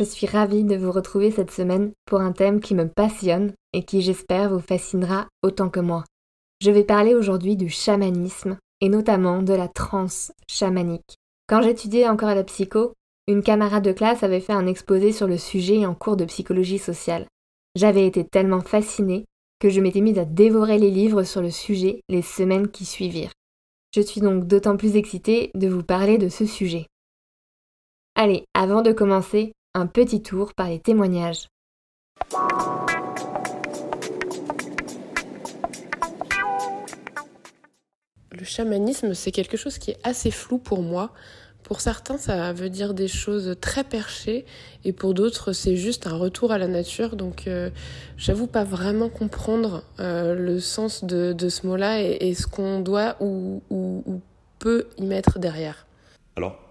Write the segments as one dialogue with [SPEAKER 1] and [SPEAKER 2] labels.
[SPEAKER 1] je suis ravie de vous retrouver cette semaine pour un thème qui me passionne et qui j'espère vous fascinera autant que moi. Je vais parler aujourd'hui du chamanisme et notamment de la transe chamanique. Quand j'étudiais encore la psycho, une camarade de classe avait fait un exposé sur le sujet en cours de psychologie sociale. J'avais été tellement fascinée que je m'étais mise à dévorer les livres sur le sujet les semaines qui suivirent. Je suis donc d'autant plus excitée de vous parler de ce sujet. Allez, avant de commencer, un petit tour par les témoignages.
[SPEAKER 2] Le chamanisme, c'est quelque chose qui est assez flou pour moi. Pour certains, ça veut dire des choses très perchées et pour d'autres, c'est juste un retour à la nature. Donc, euh, j'avoue pas vraiment comprendre euh, le sens de, ce mot-là et, ce qu'on doit ou, ou, peut y mettre derrière.
[SPEAKER 3] Alors,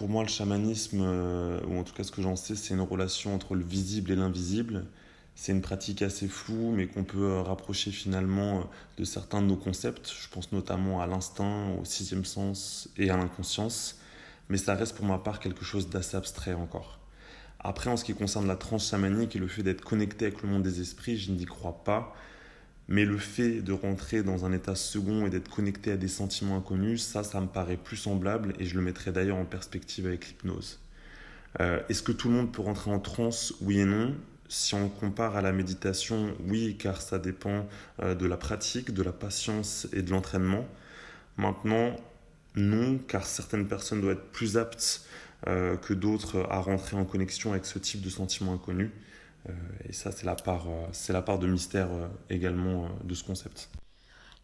[SPEAKER 3] pour moi, le chamanisme, euh, ou en tout cas ce que j'en sais, c'est une relation entre le visible et l'invisible. C'est une pratique assez floue, mais qu'on peut euh, rapprocher finalement euh, de certains de nos concepts. Je pense notamment à l'instinct, au sixième sens et à l'inconscience. Mais ça reste pour ma part quelque chose d'assez abstrait encore. Après, en ce qui concerne la transe chamanique et le fait d'être connecté avec le monde des esprits, je n'y crois pas. Mais le fait de rentrer dans un état second et d'être connecté à des sentiments inconnus, ça, ça me paraît plus semblable et je le mettrai d'ailleurs en perspective avec l'hypnose. Euh, est-ce que tout le monde peut rentrer en transe Oui et non? Si on compare à la méditation, oui, car ça dépend euh, de la pratique, de la patience et de l'entraînement. Maintenant, non, car certaines personnes doivent être plus aptes euh, que d'autres à rentrer en connexion avec ce type de sentiments inconnus. Euh, et ça, c'est la, part, euh, la part de mystère euh, également de ce concept.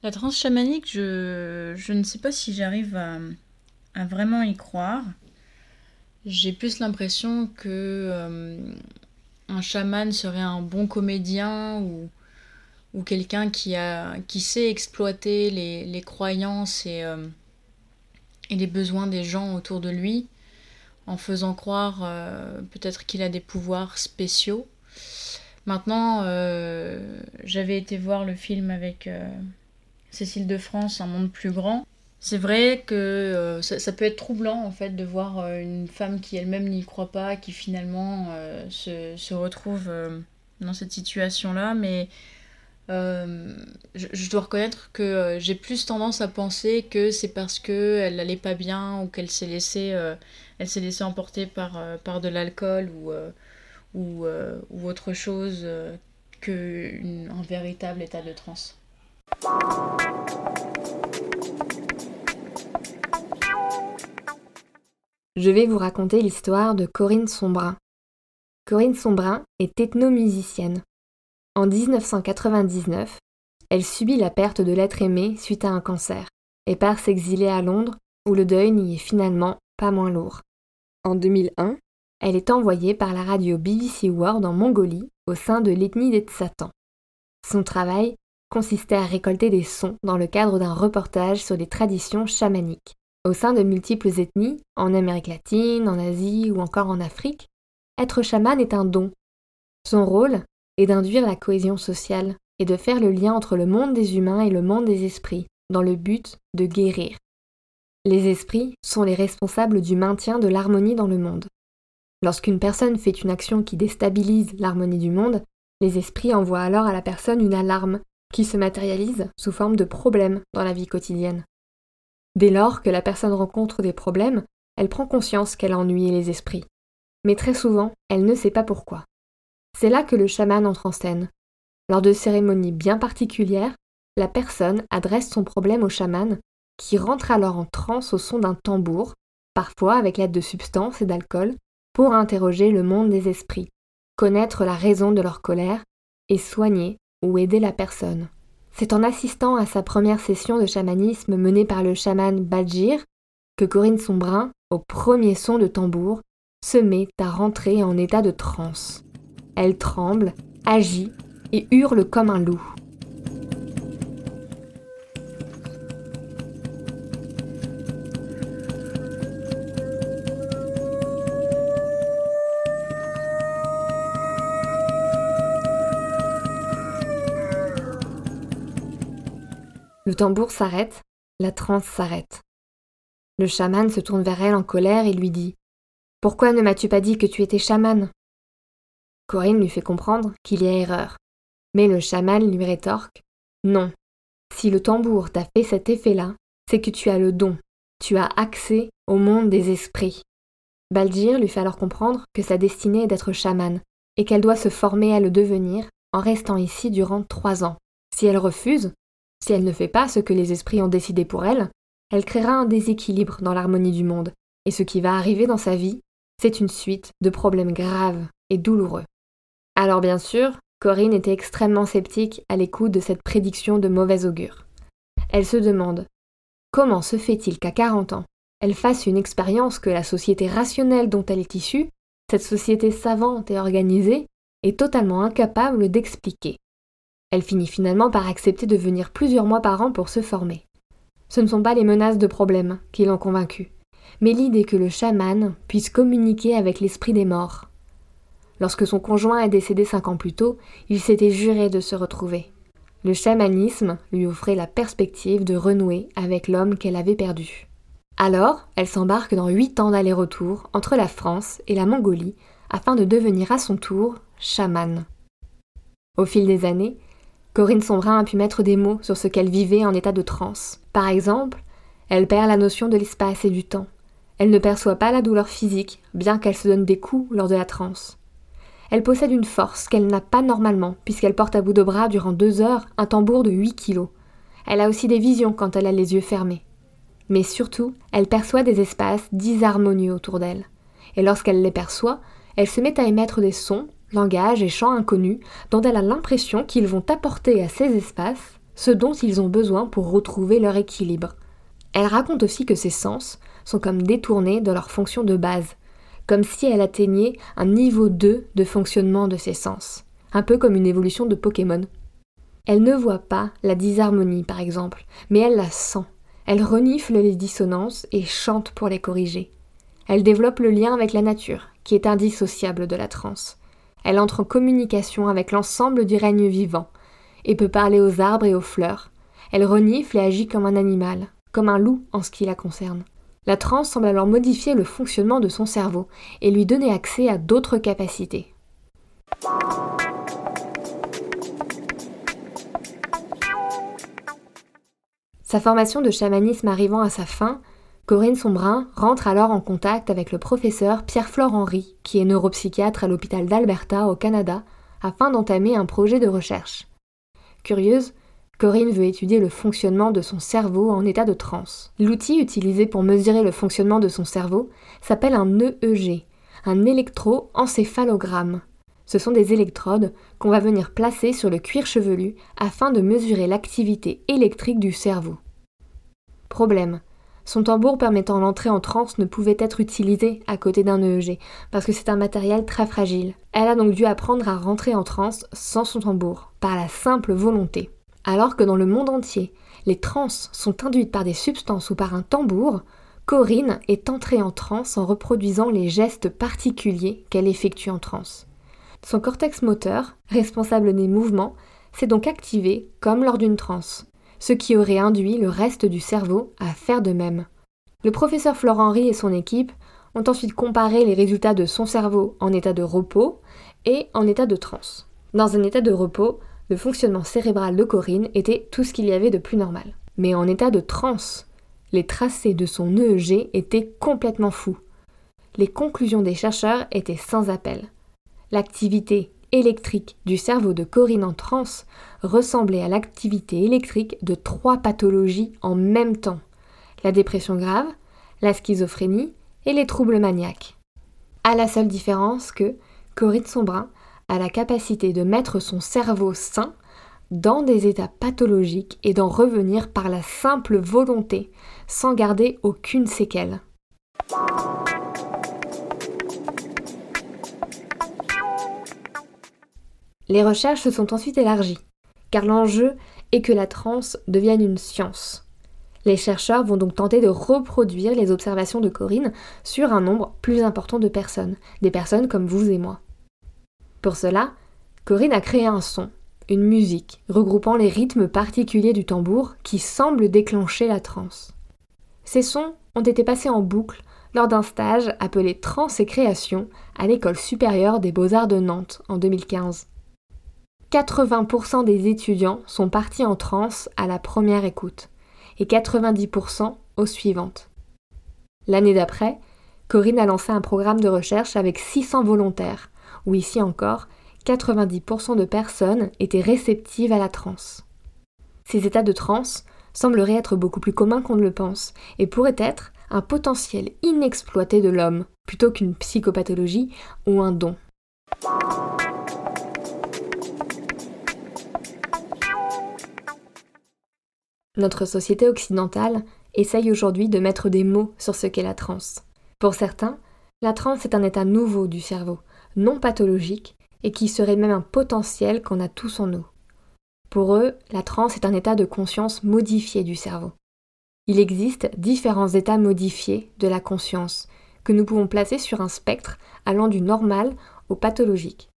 [SPEAKER 4] La transe chamanique, je, je ne sais pas si j'arrive à, vraiment y croire. J'ai plus l'impression que un chaman serait un bon comédien ou, ou quelqu'un qui, qui sait exploiter les, les croyances et, et les besoins des gens autour de lui en faisant croire peut-être qu'il a des pouvoirs spéciaux Maintenant, euh, j'avais été voir le film avec euh, Cécile de France, Un monde plus grand. C'est vrai que euh, ça, peut être troublant en fait de voir une femme qui elle-même n'y croit pas, qui finalement se, retrouve dans cette situation-là, mais je, dois reconnaître que j'ai plus tendance à penser que c'est parce qu'elle n'allait pas bien ou qu'elle s'est laissée, laissée emporter par, par de l'alcool ou ou, euh, ou autre chose euh, qu'un véritable état de transe.
[SPEAKER 1] Je vais vous raconter l'histoire de Corinne Sombrin. Corinne Sombrin est ethnomusicienne. En 1999, elle subit la perte de l'être aimé suite à un cancer et part s'exiler à Londres où le deuil n'y est finalement pas moins lourd. En 2001, elle est envoyée par la radio BBC World en Mongolie au sein de l'ethnie des Tsatans. Son travail consistait à récolter des sons dans le cadre d'un reportage sur les traditions chamaniques. Au sein de multiples ethnies, en Amérique latine, en Asie ou encore en Afrique, être chaman est un don. Son rôle est d'induire la cohésion sociale et de faire le lien entre le monde des humains et le monde des esprits, dans le but de guérir. Les esprits sont les responsables du maintien de l'harmonie dans le monde. Lorsqu'une personne fait une action qui déstabilise l'harmonie du monde, les esprits envoient alors à la personne une alarme qui se matérialise sous forme de problèmes dans la vie quotidienne. Dès lors que la personne rencontre des problèmes, elle prend conscience qu'elle a ennuyé les esprits. Mais très souvent, elle ne sait pas pourquoi. C'est là que le chaman entre en scène. Lors de cérémonies bien particulières, la personne adresse son problème au chaman, qui rentre alors en transe au son d'un tambour, parfois avec l'aide de substances et d'alcool, pour interroger le monde des esprits, connaître la raison de leur colère et soigner ou aider la personne. C'est en assistant à sa première session de chamanisme menée par le chaman Bajir que Corinne Sombrin, au premier son de tambour, se met à rentrer en état de transe. Elle tremble, agit et hurle comme un loup. Le tambour s'arrête, la transe s'arrête. Le chaman se tourne vers elle en colère et lui dit Pourquoi ne m'as-tu pas dit que tu étais chaman? Corinne lui fait comprendre qu'il y a erreur. Mais le chaman lui rétorque Non, si le tambour t'a fait cet effet-là, c'est que tu as le don, tu as accès au monde des esprits. Baldir lui fait alors comprendre que sa destinée est d'être chamane et qu'elle doit se former à le devenir en restant ici durant trois ans. Si elle refuse, si elle ne fait pas ce que les esprits ont décidé pour elle, elle créera un déséquilibre dans l'harmonie du monde, et ce qui va arriver dans sa vie, c'est une suite de problèmes graves et douloureux. Alors bien sûr, Corinne était extrêmement sceptique à l'écoute de cette prédiction de mauvais augure. Elle se demande comment se fait-il qu'à 40 ans, elle fasse une expérience que la société rationnelle dont elle est issue, cette société savante et organisée, est totalement incapable d'expliquer? Elle finit finalement par accepter de venir plusieurs mois par an pour se former. Ce ne sont pas les menaces de problème qui l'ont convaincue, mais l'idée que le chaman puisse communiquer avec l'esprit des morts. Lorsque son conjoint est décédé cinq ans plus tôt, il s'était juré de se retrouver. Le chamanisme lui offrait la perspective de renouer avec l'homme qu'elle avait perdu. Alors, elle s'embarque dans huit ans d'aller-retour entre la France et la Mongolie afin de devenir à son tour chamane. Au fil des années, Corinne Sombrin a pu mettre des mots sur ce qu'elle vivait en état de transe. Par exemple, elle perd la notion de l'espace et du temps. Elle ne perçoit pas la douleur physique, bien qu'elle se donne des coups lors de la transe. Elle possède une force qu'elle n'a pas normalement, puisqu'elle porte à bout de bras durant deux heures un tambour de 8 kilos. Elle a aussi des visions quand elle a les yeux fermés. Mais surtout, elle perçoit des espaces disharmonieux autour d'elle. Et lorsqu'elle les perçoit, elle se met à émettre des sons langage et chants inconnus dont elle a l'impression qu'ils vont apporter à ces espaces ce dont ils ont besoin pour retrouver leur équilibre. Elle raconte aussi que ces sens sont comme détournés de leur fonction de base, comme si elle atteignait un niveau 2 de fonctionnement de ses sens, un peu comme une évolution de Pokémon. Elle ne voit pas la disharmonie, par exemple, mais elle la sent. Elle renifle les dissonances et chante pour les corriger. Elle développe le lien avec la nature, qui est indissociable de la transe. Elle entre en communication avec l'ensemble du règne vivant, et peut parler aux arbres et aux fleurs. Elle renifle et agit comme un animal, comme un loup en ce qui la concerne. La transe semble alors modifier le fonctionnement de son cerveau et lui donner accès à d'autres capacités. Sa formation de chamanisme arrivant à sa fin, Corinne Sombrin rentre alors en contact avec le professeur Pierre-Flore Henry, qui est neuropsychiatre à l'hôpital d'Alberta au Canada, afin d'entamer un projet de recherche. Curieuse, Corinne veut étudier le fonctionnement de son cerveau en état de transe. L'outil utilisé pour mesurer le fonctionnement de son cerveau s'appelle un EEG, un électroencéphalogramme. Ce sont des électrodes qu'on va venir placer sur le cuir chevelu afin de mesurer l'activité électrique du cerveau. Problème, son tambour permettant l'entrée en transe ne pouvait être utilisé à côté d'un EEG, parce que c'est un matériel très fragile. Elle a donc dû apprendre à rentrer en transe sans son tambour, par la simple volonté. Alors que dans le monde entier, les transes sont induites par des substances ou par un tambour, Corinne est entrée en transe en reproduisant les gestes particuliers qu'elle effectue en transe. Son cortex moteur, responsable des mouvements, s'est donc activé comme lors d'une transe ce qui aurait induit le reste du cerveau à faire de même. Le professeur Florent Henry et son équipe ont ensuite comparé les résultats de son cerveau en état de repos et en état de transe. Dans un état de repos, le fonctionnement cérébral de Corinne était tout ce qu'il y avait de plus normal. Mais en état de transe, les tracés de son EEG étaient complètement fous. Les conclusions des chercheurs étaient sans appel. L'activité électrique du cerveau de Corinne en transe ressemblait à l'activité électrique de trois pathologies en même temps la dépression grave, la schizophrénie et les troubles maniaques. À la seule différence que Corinne Sombrin a la capacité de mettre son cerveau sain dans des états pathologiques et d'en revenir par la simple volonté, sans garder aucune séquelle. Les recherches se sont ensuite élargies, car l'enjeu est que la transe devienne une science. Les chercheurs vont donc tenter de reproduire les observations de Corinne sur un nombre plus important de personnes, des personnes comme vous et moi. Pour cela, Corinne a créé un son, une musique, regroupant les rythmes particuliers du tambour qui semblent déclencher la transe. Ces sons ont été passés en boucle lors d'un stage appelé Trans et Création à l'École supérieure des beaux-arts de Nantes en 2015. 80% des étudiants sont partis en transe à la première écoute et 90% aux suivantes. L'année d'après, Corinne a lancé un programme de recherche avec 600 volontaires, où ici encore, 90% de personnes étaient réceptives à la transe. Ces états de transe sembleraient être beaucoup plus communs qu'on ne le pense et pourraient être un potentiel inexploité de l'homme plutôt qu'une psychopathologie ou un don. Notre société occidentale essaye aujourd'hui de mettre des mots sur ce qu'est la transe. Pour certains, la transe est un état nouveau du cerveau, non pathologique, et qui serait même un potentiel qu'on a tous en nous. Pour eux, la transe est un état de conscience modifié du cerveau. Il existe différents états modifiés de la conscience que nous pouvons placer sur un spectre allant du normal au pathologique.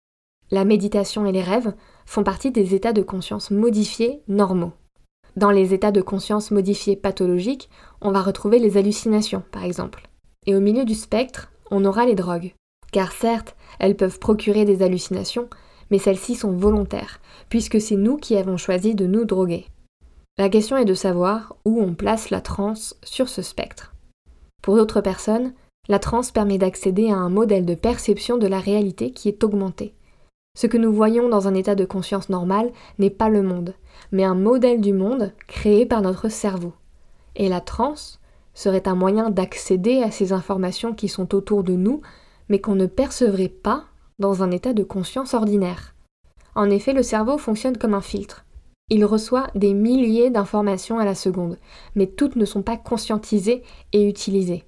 [SPEAKER 1] La méditation et les rêves font partie des états de conscience modifiés normaux. Dans les états de conscience modifiés pathologiques, on va retrouver les hallucinations, par exemple. Et au milieu du spectre, on aura les drogues. Car certes, elles peuvent procurer des hallucinations, mais celles-ci sont volontaires, puisque c'est nous qui avons choisi de nous droguer. La question est de savoir où on place la transe sur ce spectre. Pour d'autres personnes, la transe permet d'accéder à un modèle de perception de la réalité qui est augmenté. Ce que nous voyons dans un état de conscience normal n'est pas le monde, mais un modèle du monde créé par notre cerveau. Et la transe serait un moyen d'accéder à ces informations qui sont autour de nous, mais qu'on ne percevrait pas dans un état de conscience ordinaire. En effet, le cerveau fonctionne comme un filtre. Il reçoit des milliers d'informations à la seconde, mais toutes ne sont pas conscientisées et utilisées.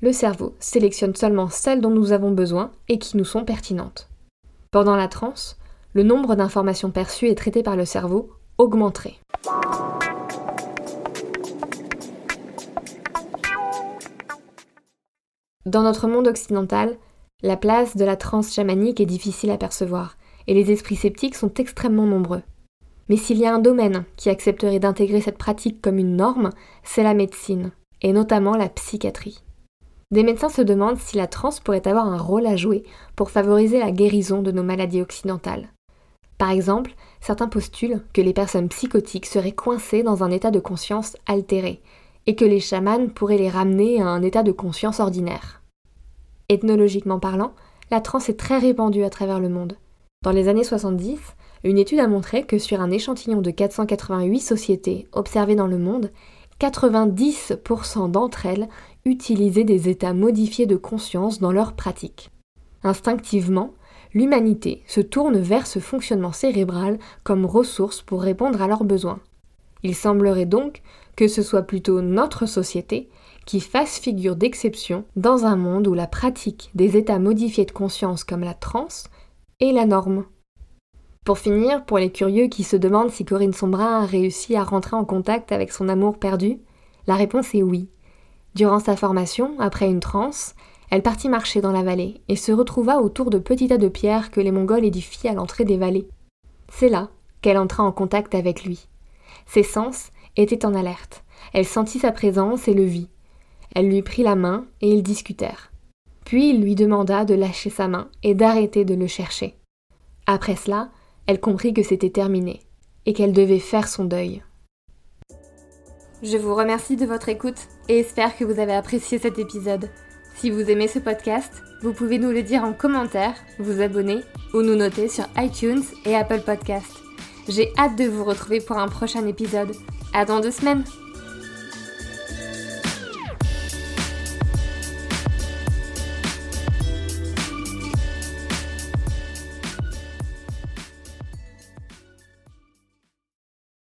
[SPEAKER 1] Le cerveau sélectionne seulement celles dont nous avons besoin et qui nous sont pertinentes. Pendant la transe, le nombre d'informations perçues et traitées par le cerveau augmenterait. Dans notre monde occidental, la place de la transe chamanique est difficile à percevoir, et les esprits sceptiques sont extrêmement nombreux. Mais s'il y a un domaine qui accepterait d'intégrer cette pratique comme une norme, c'est la médecine, et notamment la psychiatrie. Des médecins se demandent si la transe pourrait avoir un rôle à jouer pour favoriser la guérison de nos maladies occidentales. Par exemple, certains postulent que les personnes psychotiques seraient coincées dans un état de conscience altéré, et que les chamans pourraient les ramener à un état de conscience ordinaire. Ethnologiquement parlant, la transe est très répandue à travers le monde. Dans les années 70, une étude a montré que sur un échantillon de 488 sociétés observées dans le monde, 90% d'entre elles utiliser des états modifiés de conscience dans leur pratique. Instinctivement, l'humanité se tourne vers ce fonctionnement cérébral comme ressource pour répondre à leurs besoins. Il semblerait donc que ce soit plutôt notre société qui fasse figure d'exception dans un monde où la pratique des états modifiés de conscience comme la transe est la norme. Pour finir, pour les curieux qui se demandent si Corinne Sombrin a réussi à rentrer en contact avec son amour perdu, la réponse est oui. Durant sa formation, après une transe, elle partit marcher dans la vallée et se retrouva autour de petits tas de pierres que les Mongols édifient à l'entrée des vallées. C'est là qu'elle entra en contact avec lui. Ses sens étaient en alerte. Elle sentit sa présence et le vit. Elle lui prit la main et ils discutèrent. Puis il lui demanda de lâcher sa main et d'arrêter de le chercher. Après cela, elle comprit que c'était terminé et qu'elle devait faire son deuil. Je vous remercie de votre écoute et espère que vous avez apprécié cet épisode. Si vous aimez ce podcast, vous pouvez nous le dire en commentaire, vous abonner ou nous noter sur iTunes et Apple Podcast. J'ai hâte de vous retrouver pour un prochain épisode. À dans deux semaines!